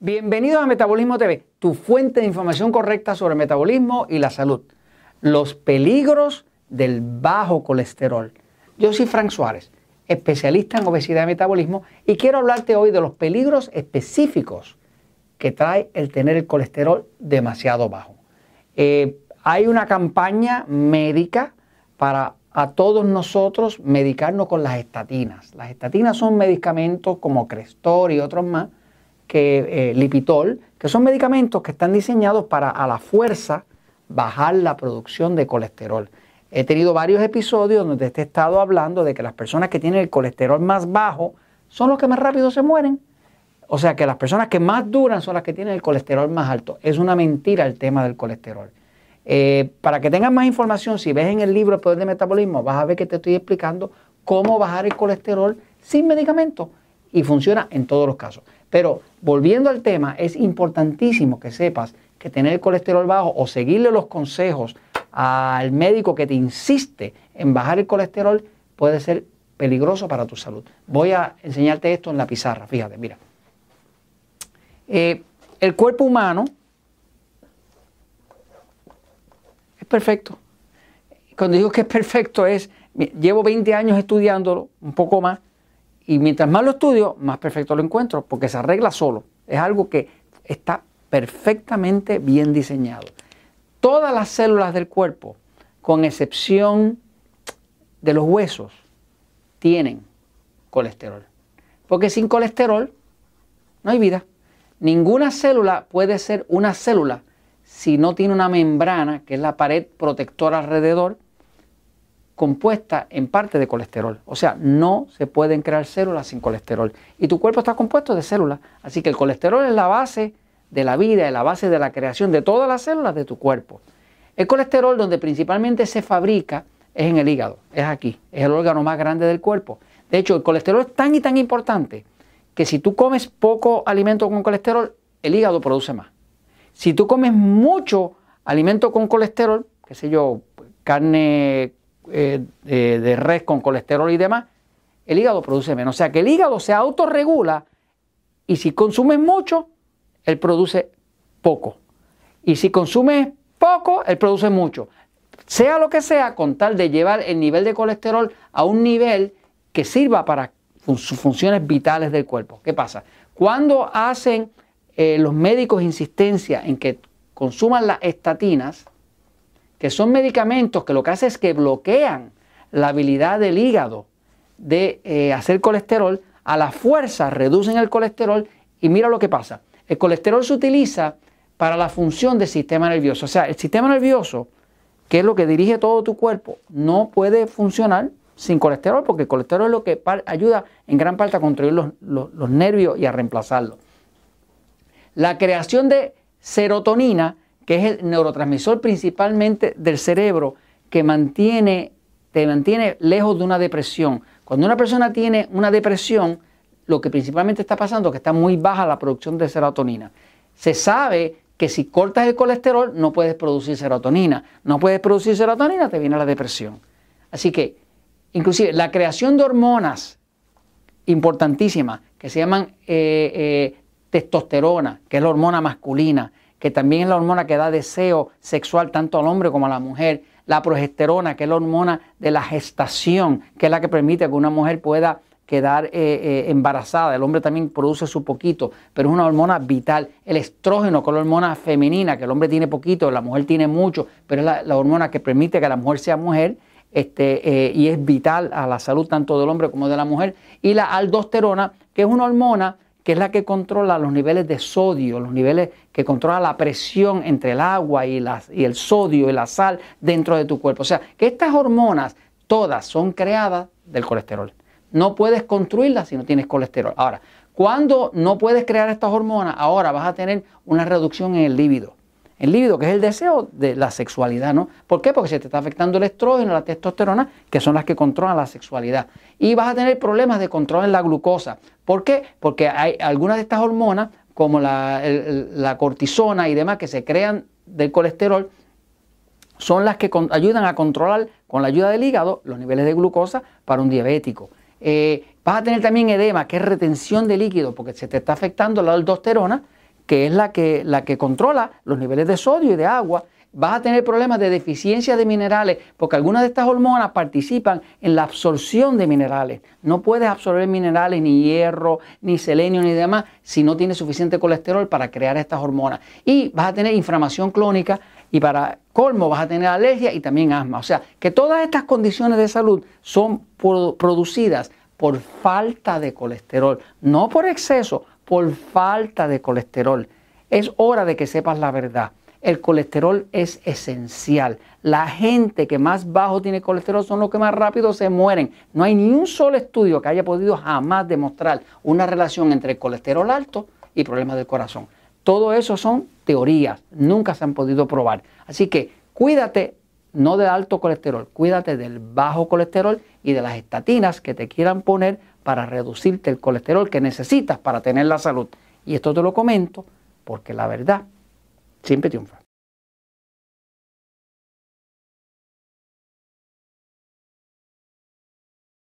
Bienvenidos a Metabolismo TV, tu fuente de información correcta sobre el metabolismo y la salud. Los peligros del bajo colesterol. Yo soy Frank Suárez, especialista en obesidad y metabolismo, y quiero hablarte hoy de los peligros específicos que trae el tener el colesterol demasiado bajo. Eh, hay una campaña médica para a todos nosotros medicarnos con las estatinas. Las estatinas son medicamentos como Crestor y otros más que eh, Lipitol, que son medicamentos que están diseñados para a la fuerza bajar la producción de colesterol. He tenido varios episodios donde te he estado hablando de que las personas que tienen el colesterol más bajo son los que más rápido se mueren. O sea que las personas que más duran son las que tienen el colesterol más alto. Es una mentira el tema del colesterol. Eh, para que tengas más información, si ves en el libro El Poder de Metabolismo, vas a ver que te estoy explicando cómo bajar el colesterol sin medicamentos y funciona en todos los casos. Pero volviendo al tema, es importantísimo que sepas que tener el colesterol bajo o seguirle los consejos al médico que te insiste en bajar el colesterol puede ser peligroso para tu salud. Voy a enseñarte esto en la pizarra, fíjate, mira. Eh, el cuerpo humano es perfecto. Cuando digo que es perfecto es, llevo 20 años estudiándolo, un poco más, y mientras más lo estudio, más perfecto lo encuentro, porque se arregla solo. Es algo que está perfectamente bien diseñado. Todas las células del cuerpo, con excepción de los huesos, tienen colesterol. Porque sin colesterol no hay vida. Ninguna célula puede ser una célula si no tiene una membrana, que es la pared protectora alrededor, compuesta en parte de colesterol. O sea, no se pueden crear células sin colesterol. Y tu cuerpo está compuesto de células. Así que el colesterol es la base de la vida, es la base de la creación de todas las células de tu cuerpo. El colesterol donde principalmente se fabrica es en el hígado, es aquí, es el órgano más grande del cuerpo. De hecho, el colesterol es tan y tan importante que si tú comes poco alimento con colesterol, el hígado produce más. Si tú comes mucho alimento con colesterol, qué sé yo, carne eh, de, res con colesterol y demás, el hígado produce menos. O sea que el hígado se autorregula y si consumes mucho, él produce poco. Y si consumes poco, él produce mucho. Sea lo que sea, con tal de llevar el nivel de colesterol a un nivel que sirva para sus funciones vitales del cuerpo. ¿Qué pasa? Cuando hacen eh, los médicos insistencia en que consuman las estatinas, que son medicamentos que lo que hacen es que bloquean la habilidad del hígado de eh, hacer colesterol, a la fuerza reducen el colesterol y mira lo que pasa. El colesterol se utiliza para la función del sistema nervioso. O sea, el sistema nervioso, que es lo que dirige todo tu cuerpo, no puede funcionar sin colesterol, porque el colesterol es lo que ayuda en gran parte a controlar los nervios y a reemplazarlos. La creación de serotonina que es el neurotransmisor principalmente del cerebro que mantiene, te mantiene lejos de una depresión. Cuando una persona tiene una depresión, lo que principalmente está pasando es que está muy baja la producción de serotonina. Se sabe que si cortas el colesterol no puedes producir serotonina. No puedes producir serotonina, te viene la depresión. Así que, inclusive, la creación de hormonas importantísimas que se llaman eh, eh, testosterona, que es la hormona masculina, que también es la hormona que da deseo sexual tanto al hombre como a la mujer, la progesterona, que es la hormona de la gestación, que es la que permite que una mujer pueda quedar eh, eh, embarazada. El hombre también produce su poquito, pero es una hormona vital. El estrógeno, que es la hormona femenina, que el hombre tiene poquito, la mujer tiene mucho, pero es la, hormona que permite que la mujer sea mujer. Este, eh, y es vital a la salud tanto del hombre como de la mujer. Y la aldosterona, que es una hormona que es la que controla los niveles de sodio, los niveles que controla la presión entre el agua y, y el sodio y la sal dentro de tu cuerpo. O sea, que estas hormonas todas son creadas del colesterol. No puedes construirlas si no tienes colesterol. Ahora, cuando no puedes crear estas hormonas, ahora vas a tener una reducción en el líbido. El líbido, que es el deseo de la sexualidad, ¿no? ¿Por qué? Porque se te está afectando el estrógeno, la testosterona, que son las que controlan la sexualidad. Y vas a tener problemas de control en la glucosa. ¿Por qué? Porque hay algunas de estas hormonas, como la, cortisona y demás, que se crean del colesterol, son las que ayudan a controlar con la ayuda del hígado los niveles de glucosa para un diabético. Eh, vas a tener también edema, que es retención de líquido, porque se te está afectando la aldosterona, que es la que, la que controla los niveles de sodio y de agua vas a tener problemas de deficiencia de minerales, porque algunas de estas hormonas participan en la absorción de minerales. No puedes absorber minerales, ni hierro, ni selenio, ni demás, si no tienes suficiente colesterol para crear estas hormonas. Y vas a tener inflamación clónica y para colmo vas a tener alergia y también asma. O sea, que todas estas condiciones de salud son producidas por falta de colesterol, no por exceso, por falta de colesterol. Es hora de que sepas la verdad el colesterol es esencial. La gente que más bajo tiene colesterol son los que más rápido se mueren. No hay ni un solo estudio que haya podido jamás demostrar una relación entre el colesterol alto y problemas del corazón. Todo eso son teorías, nunca se han podido probar. Así que cuídate no del alto colesterol, cuídate del bajo colesterol y de las estatinas que te quieran poner para reducirte el colesterol que necesitas para tener la salud. Y esto te lo comento porque la verdad siempre triunfa.